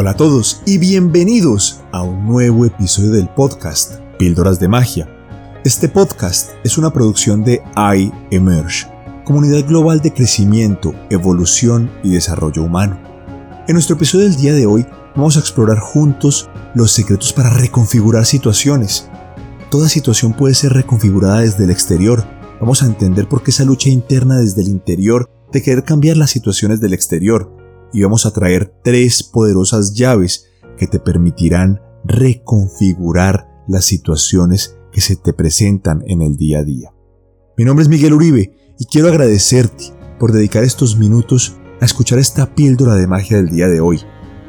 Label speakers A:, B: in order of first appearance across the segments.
A: Hola a todos y bienvenidos a un nuevo episodio del podcast Píldoras de Magia. Este podcast es una producción de iEmerge, comunidad global de crecimiento, evolución y desarrollo humano. En nuestro episodio del día de hoy vamos a explorar juntos los secretos para reconfigurar situaciones. Toda situación puede ser reconfigurada desde el exterior. Vamos a entender por qué esa lucha interna desde el interior de querer cambiar las situaciones del exterior y vamos a traer tres poderosas llaves que te permitirán reconfigurar las situaciones que se te presentan en el día a día. Mi nombre es Miguel Uribe y quiero agradecerte por dedicar estos minutos a escuchar esta píldora de magia del día de hoy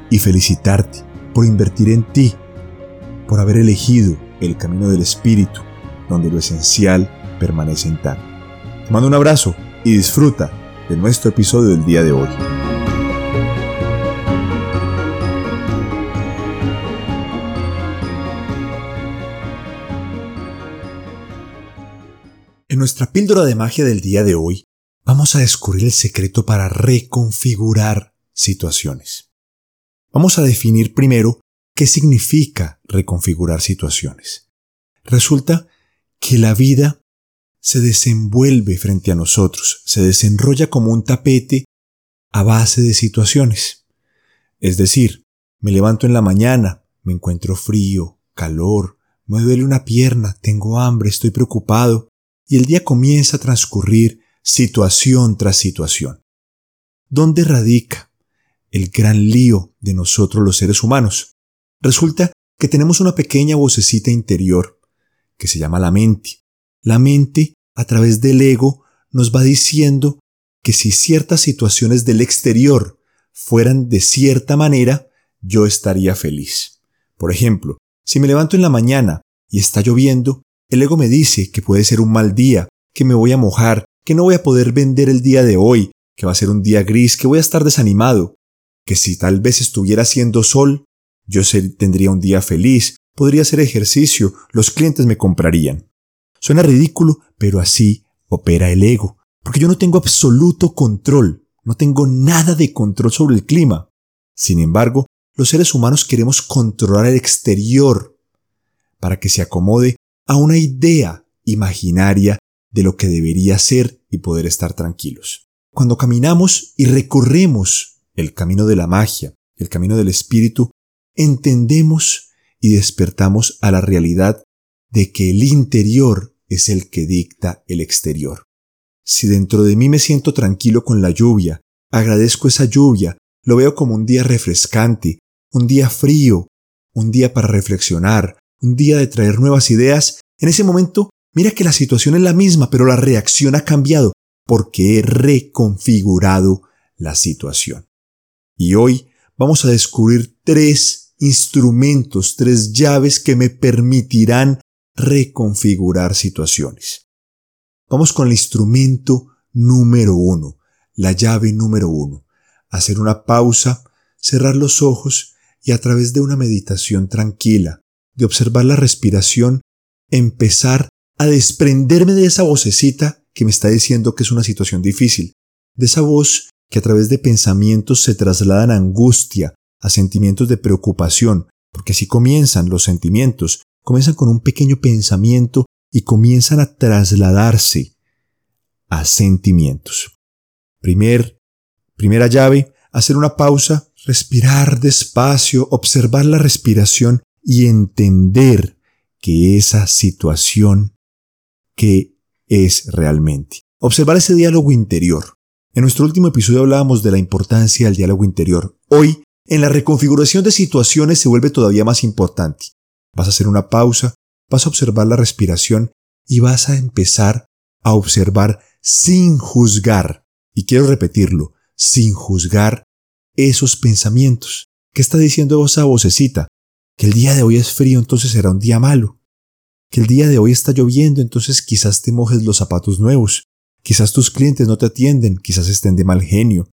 A: y felicitarte por invertir en ti, por haber elegido el camino del espíritu, donde lo esencial permanece intacto. Te mando un abrazo y disfruta de nuestro episodio del día de hoy. En nuestra píldora de magia del día de hoy, vamos a descubrir el secreto para reconfigurar situaciones. Vamos a definir primero qué significa reconfigurar situaciones. Resulta que la vida se desenvuelve frente a nosotros, se desenrolla como un tapete a base de situaciones. Es decir, me levanto en la mañana, me encuentro frío, calor, me duele una pierna, tengo hambre, estoy preocupado, y el día comienza a transcurrir situación tras situación. ¿Dónde radica el gran lío de nosotros los seres humanos? Resulta que tenemos una pequeña vocecita interior que se llama la mente. La mente, a través del ego, nos va diciendo que si ciertas situaciones del exterior fueran de cierta manera, yo estaría feliz. Por ejemplo, si me levanto en la mañana y está lloviendo, el ego me dice que puede ser un mal día, que me voy a mojar, que no voy a poder vender el día de hoy, que va a ser un día gris, que voy a estar desanimado, que si tal vez estuviera haciendo sol, yo tendría un día feliz, podría hacer ejercicio, los clientes me comprarían. Suena ridículo, pero así opera el ego, porque yo no tengo absoluto control, no tengo nada de control sobre el clima. Sin embargo, los seres humanos queremos controlar el exterior para que se acomode a una idea imaginaria de lo que debería ser y poder estar tranquilos. Cuando caminamos y recorremos el camino de la magia, el camino del espíritu, entendemos y despertamos a la realidad de que el interior es el que dicta el exterior. Si dentro de mí me siento tranquilo con la lluvia, agradezco esa lluvia, lo veo como un día refrescante, un día frío, un día para reflexionar, un día de traer nuevas ideas, en ese momento mira que la situación es la misma, pero la reacción ha cambiado porque he reconfigurado la situación. Y hoy vamos a descubrir tres instrumentos, tres llaves que me permitirán reconfigurar situaciones. Vamos con el instrumento número uno, la llave número uno. Hacer una pausa, cerrar los ojos y a través de una meditación tranquila, de observar la respiración, empezar a desprenderme de esa vocecita que me está diciendo que es una situación difícil, de esa voz que a través de pensamientos se trasladan a angustia, a sentimientos de preocupación, porque así comienzan los sentimientos, comienzan con un pequeño pensamiento y comienzan a trasladarse a sentimientos. Primer, primera llave, hacer una pausa, respirar despacio, observar la respiración y entender que esa situación que es realmente. Observar ese diálogo interior. En nuestro último episodio hablábamos de la importancia del diálogo interior. Hoy, en la reconfiguración de situaciones se vuelve todavía más importante. Vas a hacer una pausa, vas a observar la respiración y vas a empezar a observar sin juzgar. Y quiero repetirlo, sin juzgar esos pensamientos. ¿Qué está diciendo esa vocecita? Que el día de hoy es frío, entonces será un día malo, que el día de hoy está lloviendo, entonces quizás te mojes los zapatos nuevos, quizás tus clientes no te atienden, quizás estén de mal genio,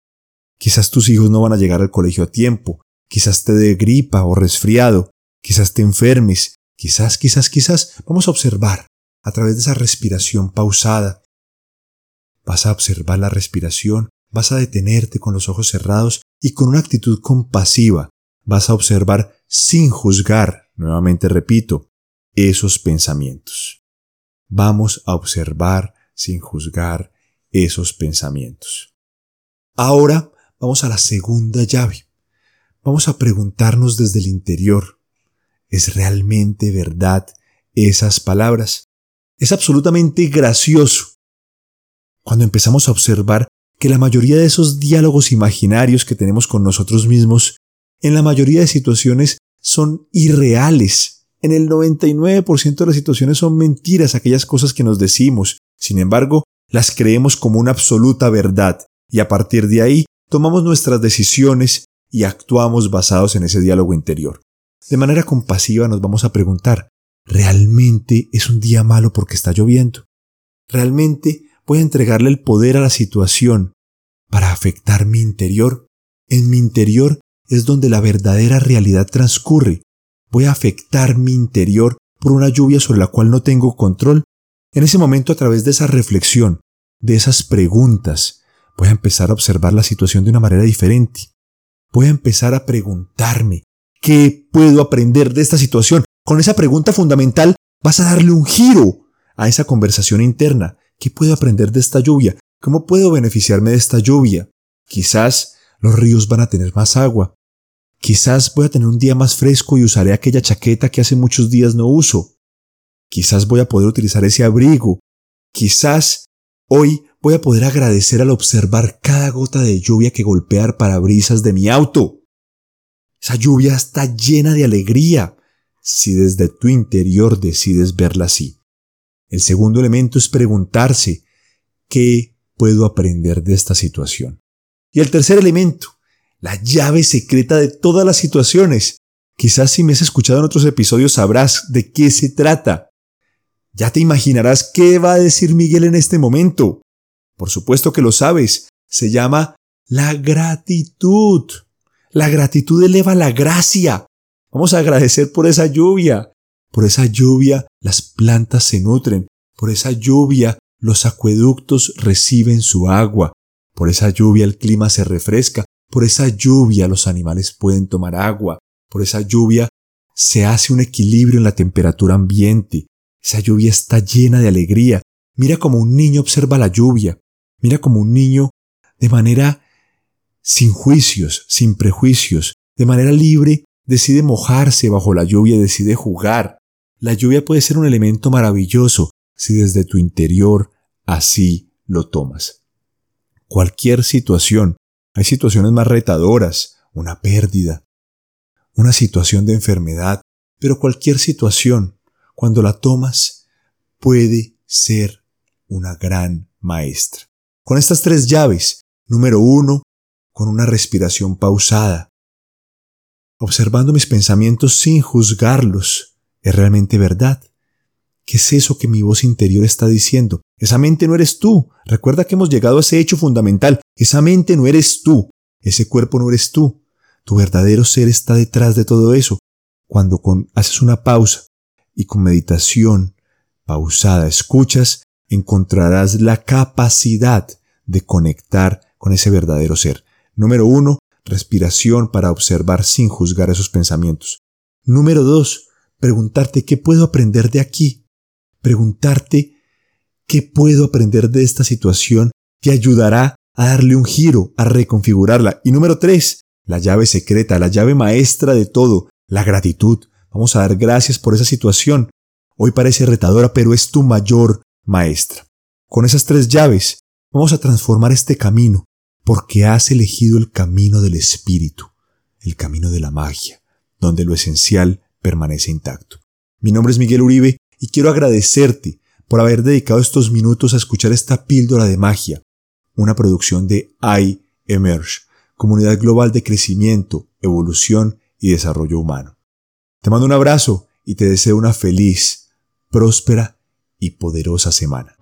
A: quizás tus hijos no van a llegar al colegio a tiempo, quizás te dé gripa o resfriado, quizás te enfermes, quizás, quizás, quizás, vamos a observar a través de esa respiración pausada. Vas a observar la respiración, vas a detenerte con los ojos cerrados y con una actitud compasiva. Vas a observar sin juzgar, nuevamente repito, esos pensamientos. Vamos a observar sin juzgar esos pensamientos. Ahora vamos a la segunda llave. Vamos a preguntarnos desde el interior, ¿es realmente verdad esas palabras? Es absolutamente gracioso cuando empezamos a observar que la mayoría de esos diálogos imaginarios que tenemos con nosotros mismos, en la mayoría de situaciones, son irreales. En el 99% de las situaciones son mentiras aquellas cosas que nos decimos. Sin embargo, las creemos como una absoluta verdad y a partir de ahí tomamos nuestras decisiones y actuamos basados en ese diálogo interior. De manera compasiva nos vamos a preguntar, ¿realmente es un día malo porque está lloviendo? ¿Realmente voy a entregarle el poder a la situación para afectar mi interior? En mi interior es donde la verdadera realidad transcurre. Voy a afectar mi interior por una lluvia sobre la cual no tengo control. En ese momento, a través de esa reflexión, de esas preguntas, voy a empezar a observar la situación de una manera diferente. Voy a empezar a preguntarme, ¿qué puedo aprender de esta situación? Con esa pregunta fundamental vas a darle un giro a esa conversación interna. ¿Qué puedo aprender de esta lluvia? ¿Cómo puedo beneficiarme de esta lluvia? Quizás los ríos van a tener más agua. Quizás voy a tener un día más fresco y usaré aquella chaqueta que hace muchos días no uso. Quizás voy a poder utilizar ese abrigo. Quizás hoy voy a poder agradecer al observar cada gota de lluvia que golpea el parabrisas de mi auto. Esa lluvia está llena de alegría si desde tu interior decides verla así. El segundo elemento es preguntarse, ¿qué puedo aprender de esta situación? Y el tercer elemento, la llave secreta de todas las situaciones. Quizás si me has escuchado en otros episodios sabrás de qué se trata. Ya te imaginarás qué va a decir Miguel en este momento. Por supuesto que lo sabes. Se llama la gratitud. La gratitud eleva la gracia. Vamos a agradecer por esa lluvia. Por esa lluvia las plantas se nutren. Por esa lluvia los acueductos reciben su agua. Por esa lluvia el clima se refresca. Por esa lluvia los animales pueden tomar agua. Por esa lluvia se hace un equilibrio en la temperatura ambiente. Esa lluvia está llena de alegría. Mira como un niño observa la lluvia. Mira como un niño de manera sin juicios, sin prejuicios, de manera libre, decide mojarse bajo la lluvia decide jugar. La lluvia puede ser un elemento maravilloso si desde tu interior así lo tomas. Cualquier situación, hay situaciones más retadoras, una pérdida, una situación de enfermedad, pero cualquier situación, cuando la tomas, puede ser una gran maestra con estas tres llaves. Número uno, con una respiración pausada. Observando mis pensamientos sin juzgarlos. ¿Es realmente verdad? ¿Qué es eso que mi voz interior está diciendo? Esa mente no eres tú. Recuerda que hemos llegado a ese hecho fundamental. Esa mente no eres tú. Ese cuerpo no eres tú. Tu verdadero ser está detrás de todo eso. Cuando con, haces una pausa y con meditación pausada escuchas, encontrarás la capacidad de conectar con ese verdadero ser. Número uno, respiración para observar sin juzgar esos pensamientos. Número dos, preguntarte qué puedo aprender de aquí. Preguntarte qué puedo aprender de esta situación que ayudará a darle un giro, a reconfigurarla. Y número tres, la llave secreta, la llave maestra de todo, la gratitud. Vamos a dar gracias por esa situación. Hoy parece retadora, pero es tu mayor maestra. Con esas tres llaves vamos a transformar este camino porque has elegido el camino del espíritu, el camino de la magia, donde lo esencial permanece intacto. Mi nombre es Miguel Uribe y quiero agradecerte por haber dedicado estos minutos a escuchar esta píldora de magia, una producción de iEmerge, comunidad global de crecimiento, evolución y desarrollo humano. Te mando un abrazo y te deseo una feliz, próspera y poderosa semana.